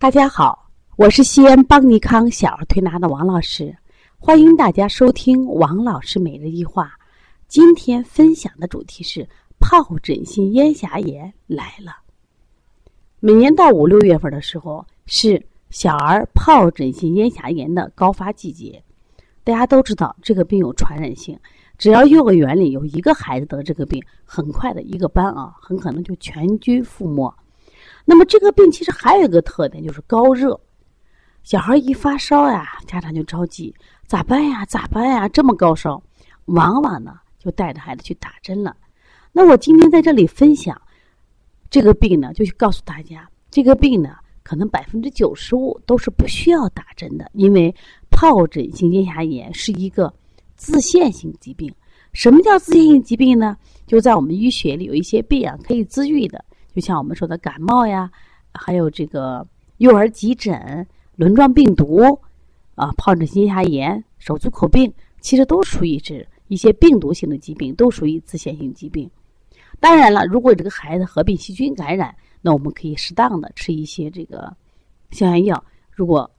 大家好，我是西安邦尼康小儿推拿的王老师，欢迎大家收听王老师每日一话。今天分享的主题是疱疹性咽峡炎来了。每年到五六月份的时候，是小儿疱疹性咽峡炎的高发季节。大家都知道这个病有传染性，只要幼儿园里有一个孩子得这个病，很快的一个班啊，很可能就全军覆没。那么这个病其实还有一个特点，就是高热。小孩一发烧呀，家长就着急，咋办呀？咋办呀？这么高烧，往往呢就带着孩子去打针了。那我今天在这里分享这个病呢，就告诉大家，这个病呢，可能百分之九十五都是不需要打针的，因为疱疹性咽峡炎是一个自限性疾病。什么叫自限性疾病呢？就在我们医学里有一些病啊，可以自愈的。就像我们说的感冒呀，还有这个幼儿急诊、轮状病毒啊、疱疹性咽峡炎、手足口病，其实都属于是一些病毒性的疾病，都属于自限性疾病。当然了，如果这个孩子合并细菌感染，那我们可以适当的吃一些这个消炎药。如果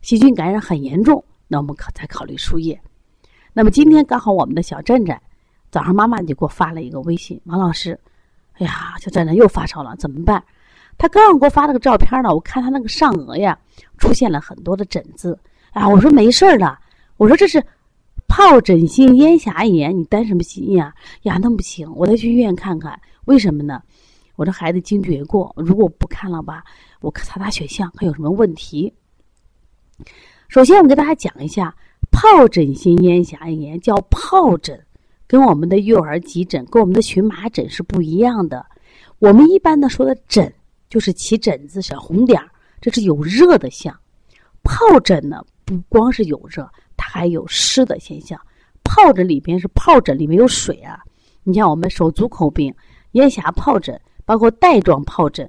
细菌感染很严重，那我们可再考虑输液。那么今天刚好我们的小站站早上妈妈就给我发了一个微信，王老师。哎呀，小站站又发烧了，怎么办？他刚刚给我发了个照片呢，我看他那个上颚呀，出现了很多的疹子。啊，我说没事儿的，我说这是疱疹性咽峡炎，你担什么心呀？呀，那不行，我得去医院看看。为什么呢？我这孩子惊厥过，如果不看了吧，我查查血象看有什么问题。首先，我给大家讲一下，疱疹性咽峡炎叫疱疹。跟我们的幼儿急诊、跟我们的荨麻疹是不一样的。我们一般的说的疹，就是起疹子、小红点儿，这是有热的象。疱疹呢，不光是有热，它还有湿的现象。疱疹里边是疱疹里面有水啊。你像我们手足口病、咽峡疱疹，包括带状疱疹、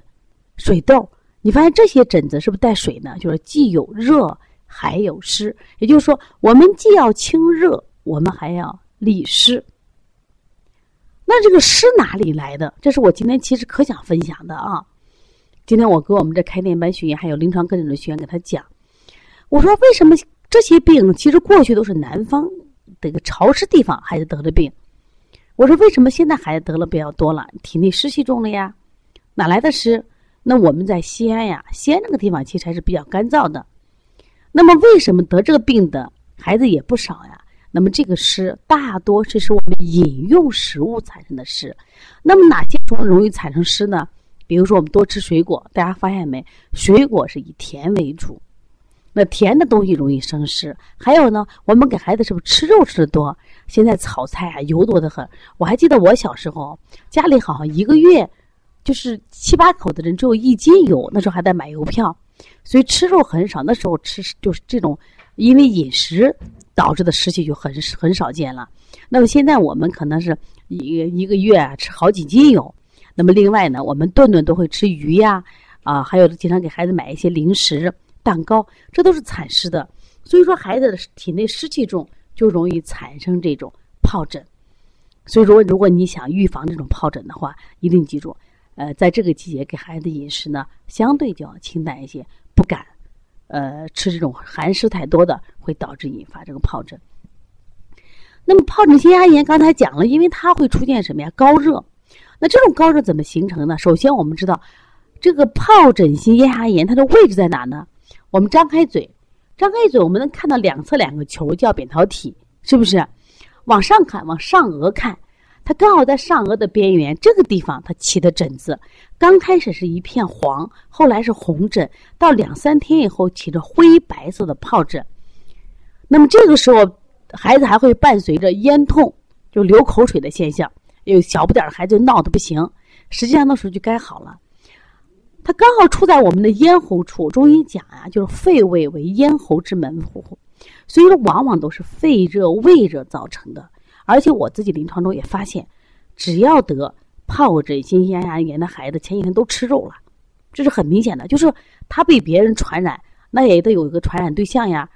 水痘，你发现这些疹子是不是带水呢？就是既有热还有湿。也就是说，我们既要清热，我们还要。利湿，那这个湿哪里来的？这是我今天其实可想分享的啊！今天我给我们这开店班学员还有临床跟诊的学员给他讲，我说为什么这些病其实过去都是南方这个潮湿地方孩子得的病？我说为什么现在孩子得了比较多了？体内湿气重了呀？哪来的湿？那我们在西安呀，西安这个地方其实还是比较干燥的。那么为什么得这个病的孩子也不少呀？那么这个湿大多是是我们饮用食物产生的湿，那么哪些种容易产生湿呢？比如说我们多吃水果，大家发现没？水果是以甜为主，那甜的东西容易生湿。还有呢，我们给孩子是不是吃肉吃的多？现在炒菜啊油多的很。我还记得我小时候家里好像一个月就是七八口的人只有一斤油，那时候还在买邮票，所以吃肉很少。那时候吃就是这种因为饮食。导致的湿气就很很少见了。那么现在我们可能是一一个月啊吃好几斤油。那么另外呢，我们顿顿都会吃鱼呀，啊，还有经常给孩子买一些零食、蛋糕，这都是产湿的。所以说，孩子的体内湿气重，就容易产生这种疱疹。所以说，如果你想预防这种疱疹的话，一定记住，呃，在这个季节给孩子饮食呢，相对就要清淡一些，不敢。呃，吃这种寒湿太多的，会导致引发这个疱疹。那么疱疹性咽炎刚才讲了，因为它会出现什么呀？高热。那这种高热怎么形成呢？首先我们知道，这个疱疹性咽峡炎它的位置在哪呢？我们张开嘴，张开嘴，我们能看到两侧两个球叫扁桃体，是不是？往上看，往上颚看。它刚好在上颚的边缘这个地方，它起的疹子，刚开始是一片黄，后来是红疹，到两三天以后起着灰白色的疱疹。那么这个时候，孩子还会伴随着咽痛，就流口水的现象。有小不点的孩子闹得不行，实际上那时候就该好了。它刚好处在我们的咽喉处，中医讲呀，就是肺胃为咽喉之门户，所以说往往都是肺热、胃热造成的。而且我自己临床中也发现，只要得疱疹性咽峡炎的孩子，前几天都吃肉了，这是很明显的。就是他被别人传染，那也得有一个传染对象呀。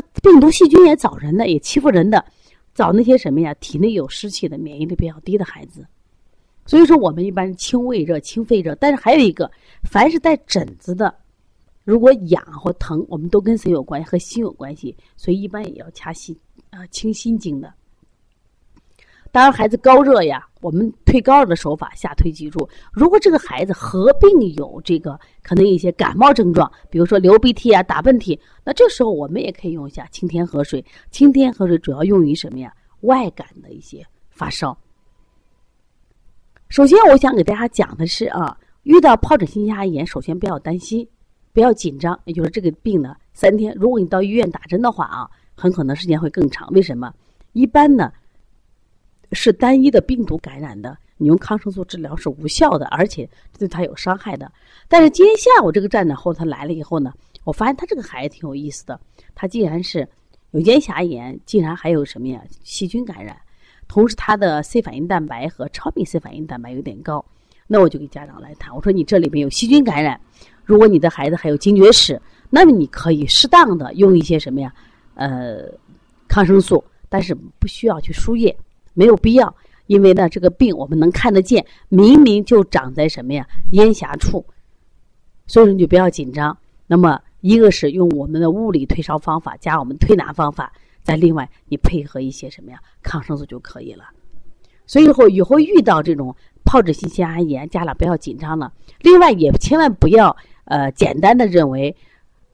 这病毒细菌也找人的，也欺负人的，找那些什么呀？体内有湿气的、免疫力比较低的孩子。所以说，我们一般清胃热、清肺热。但是还有一个，凡是带疹子的，如果痒或疼，我们都跟谁有关系？和心有关系，所以一般也要掐心啊，清心经的。当然，孩子高热呀，我们推高热的手法下推脊柱。如果这个孩子合并有这个可能一些感冒症状，比如说流鼻涕啊、打喷嚏，那这时候我们也可以用一下清天河水。清天河水主要用于什么呀？外感的一些发烧。首先，我想给大家讲的是啊，遇到疱疹性咽炎，首先不要担心，不要紧张。也就是这个病呢，三天，如果你到医院打针的话啊，很可能时间会更长。为什么？一般呢？是单一的病毒感染的，你用抗生素治疗是无效的，而且对他有伤害的。但是今天下午这个站长后他来了以后呢，我发现他这个孩子挺有意思的。他既然是有咽峡炎，竟然还有什么呀？细菌感染，同时他的 C 反应蛋白和超敏 C 反应蛋白有点高。那我就给家长来谈，我说你这里面有细菌感染，如果你的孩子还有惊厥史，那么你可以适当的用一些什么呀？呃，抗生素，但是不需要去输液。没有必要，因为呢，这个病我们能看得见，明明就长在什么呀咽峡处，所以说你就不要紧张。那么，一个是用我们的物理退烧方法加我们推拿方法，再另外你配合一些什么呀抗生素就可以了。所以以后以后遇到这种疱疹性咽峡炎，家长不要紧张了。另外也千万不要呃简单的认为，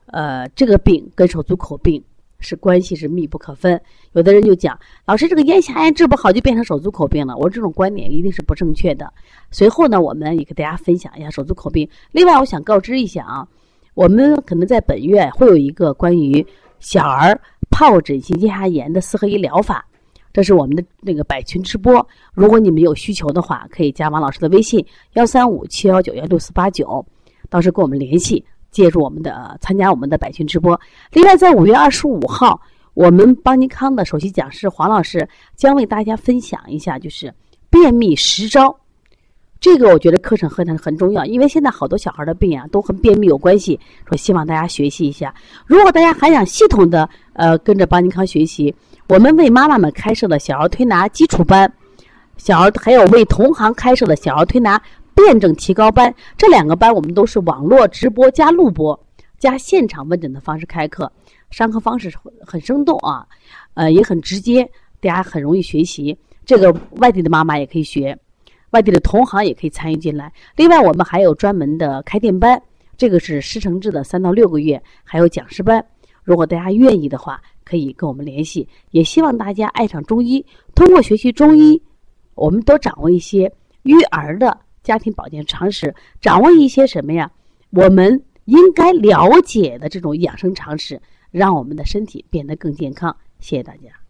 呃这个病跟手足口病。是关系是密不可分，有的人就讲，老师这个咽峡炎治不好就变成手足口病了。我这种观点一定是不正确的。随后呢，我们也给大家分享一下手足口病。另外，我想告知一下啊，我们可能在本月会有一个关于小儿疱疹性咽峡炎的四合一疗法，这是我们的那个百群直播。如果你们有需求的话，可以加王老师的微信幺三五七幺九幺六四八九，到时候跟我们联系。借助我们的参加我们的百群直播。另外，在五月二十五号，我们邦尼康的首席讲师黄老师将为大家分享一下，就是便秘十招。这个我觉得课程很很重要，因为现在好多小孩的病啊都和便秘有关系，说希望大家学习一下。如果大家还想系统的呃跟着邦尼康学习，我们为妈妈们开设的小儿推拿基础班，小儿还有为同行开设的小儿推拿。辩证提高班这两个班，我们都是网络直播加录播加现场问诊的方式开课，上课方式很生动啊，呃也很直接，大家很容易学习。这个外地的妈妈也可以学，外地的同行也可以参与进来。另外，我们还有专门的开店班，这个是师承制的，三到六个月，还有讲师班。如果大家愿意的话，可以跟我们联系。也希望大家爱上中医，通过学习中医，我们多掌握一些育儿的。家庭保健常识，掌握一些什么呀？我们应该了解的这种养生常识，让我们的身体变得更健康。谢谢大家。